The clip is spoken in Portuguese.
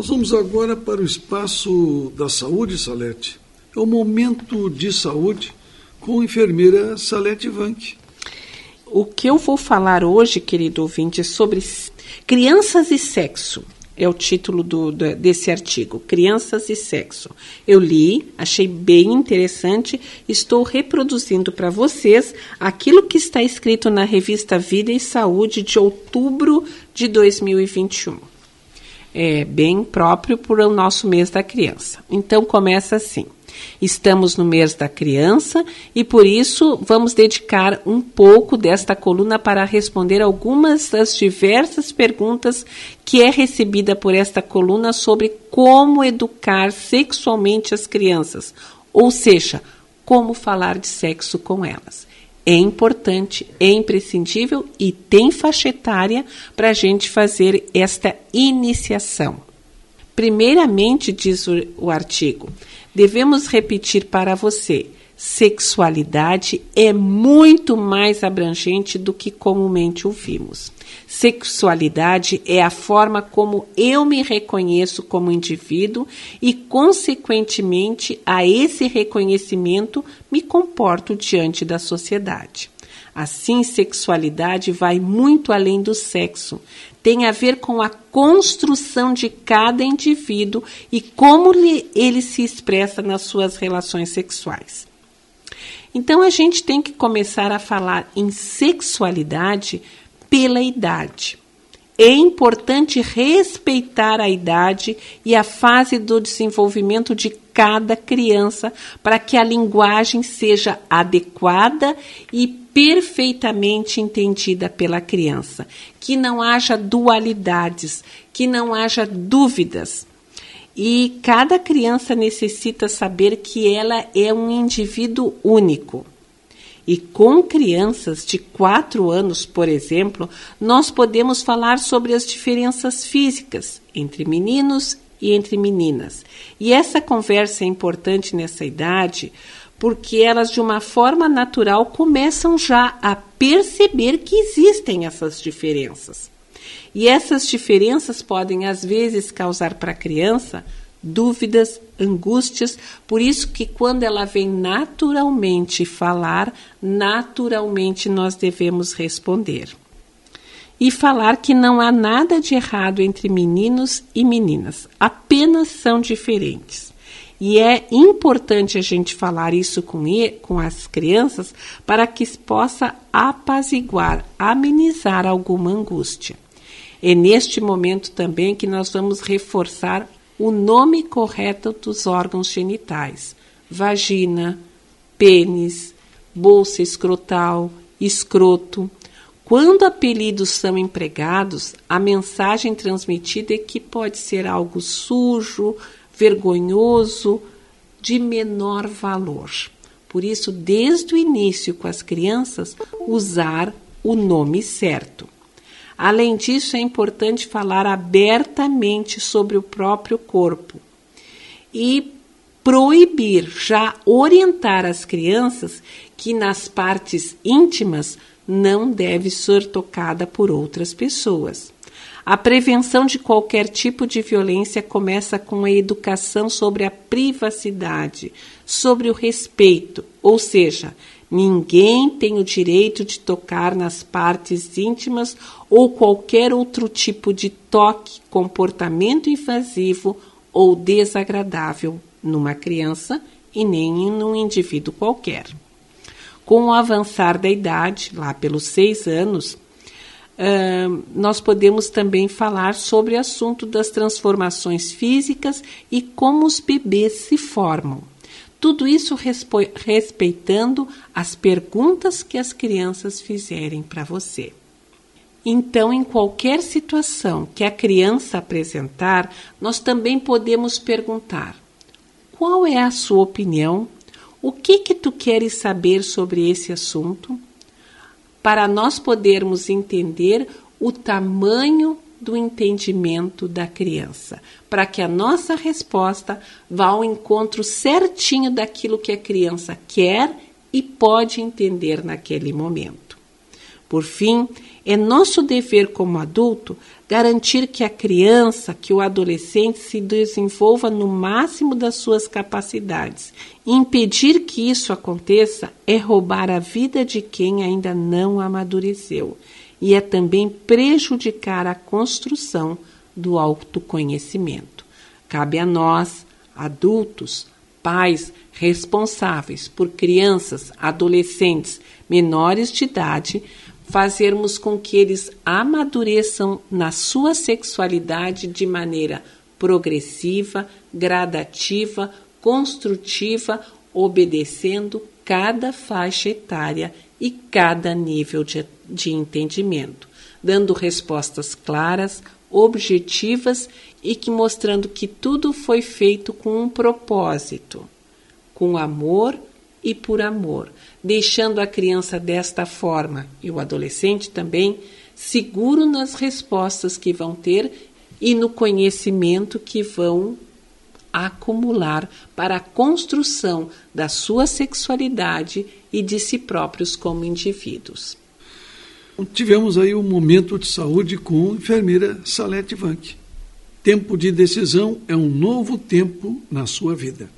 Nós vamos agora para o espaço da saúde, Salete. É o momento de saúde com a enfermeira Salete Vanck. O que eu vou falar hoje, querido ouvinte, é sobre crianças e sexo é o título do, do, desse artigo, Crianças e Sexo. Eu li, achei bem interessante, estou reproduzindo para vocês aquilo que está escrito na revista Vida e Saúde de outubro de 2021. É bem próprio para o nosso mês da criança. Então começa assim. Estamos no mês da criança e por isso vamos dedicar um pouco desta coluna para responder algumas das diversas perguntas que é recebida por esta coluna sobre como educar sexualmente as crianças, ou seja, como falar de sexo com elas. É importante, é imprescindível e tem faixa etária para a gente fazer esta iniciação. Primeiramente, diz o, o artigo, devemos repetir para você: sexualidade é muito mais abrangente do que comumente ouvimos. Sexualidade é a forma como eu me reconheço como indivíduo e, consequentemente, a esse reconhecimento me comporto diante da sociedade. Assim, sexualidade vai muito além do sexo. Tem a ver com a construção de cada indivíduo e como ele se expressa nas suas relações sexuais. Então, a gente tem que começar a falar em sexualidade pela idade. É importante respeitar a idade e a fase do desenvolvimento de cada criança para que a linguagem seja adequada e perfeitamente entendida pela criança, que não haja dualidades, que não haja dúvidas. E cada criança necessita saber que ela é um indivíduo único. E com crianças de 4 anos, por exemplo, nós podemos falar sobre as diferenças físicas entre meninos e entre meninas. E essa conversa é importante nessa idade porque elas, de uma forma natural, começam já a perceber que existem essas diferenças. E essas diferenças podem, às vezes, causar para a criança dúvidas, angústias, por isso que quando ela vem naturalmente falar, naturalmente nós devemos responder. E falar que não há nada de errado entre meninos e meninas, apenas são diferentes. E é importante a gente falar isso com, com as crianças para que possa apaziguar, amenizar alguma angústia. É neste momento também que nós vamos reforçar o nome correto dos órgãos genitais: vagina, pênis, bolsa escrotal, escroto. Quando apelidos são empregados, a mensagem transmitida é que pode ser algo sujo, vergonhoso, de menor valor. Por isso, desde o início com as crianças, usar o nome certo. Além disso, é importante falar abertamente sobre o próprio corpo e proibir, já orientar as crianças que nas partes íntimas não deve ser tocada por outras pessoas. A prevenção de qualquer tipo de violência começa com a educação sobre a privacidade, sobre o respeito, ou seja, ninguém tem o direito de tocar nas partes íntimas ou qualquer outro tipo de toque, comportamento invasivo ou desagradável numa criança e nem num indivíduo qualquer. Com o avançar da idade, lá pelos seis anos, Uh, nós podemos também falar sobre o assunto das transformações físicas e como os bebês se formam. Tudo isso respeitando as perguntas que as crianças fizerem para você. Então, em qualquer situação que a criança apresentar, nós também podemos perguntar: qual é a sua opinião? O que que tu queres saber sobre esse assunto? para nós podermos entender o tamanho do entendimento da criança, para que a nossa resposta vá ao encontro certinho daquilo que a criança quer e pode entender naquele momento. Por fim, é nosso dever como adulto garantir que a criança, que o adolescente se desenvolva no máximo das suas capacidades. Impedir que isso aconteça é roubar a vida de quem ainda não amadureceu e é também prejudicar a construção do autoconhecimento. Cabe a nós, adultos, pais responsáveis por crianças, adolescentes, menores de idade, fazermos com que eles amadureçam na sua sexualidade de maneira progressiva, gradativa, construtiva, obedecendo cada faixa etária e cada nível de, de entendimento, dando respostas claras, objetivas e que mostrando que tudo foi feito com um propósito, com amor e por amor, deixando a criança desta forma e o adolescente também seguro nas respostas que vão ter e no conhecimento que vão acumular para a construção da sua sexualidade e de si próprios como indivíduos. Tivemos aí um momento de saúde com a enfermeira Salete Vanck. Tempo de decisão é um novo tempo na sua vida.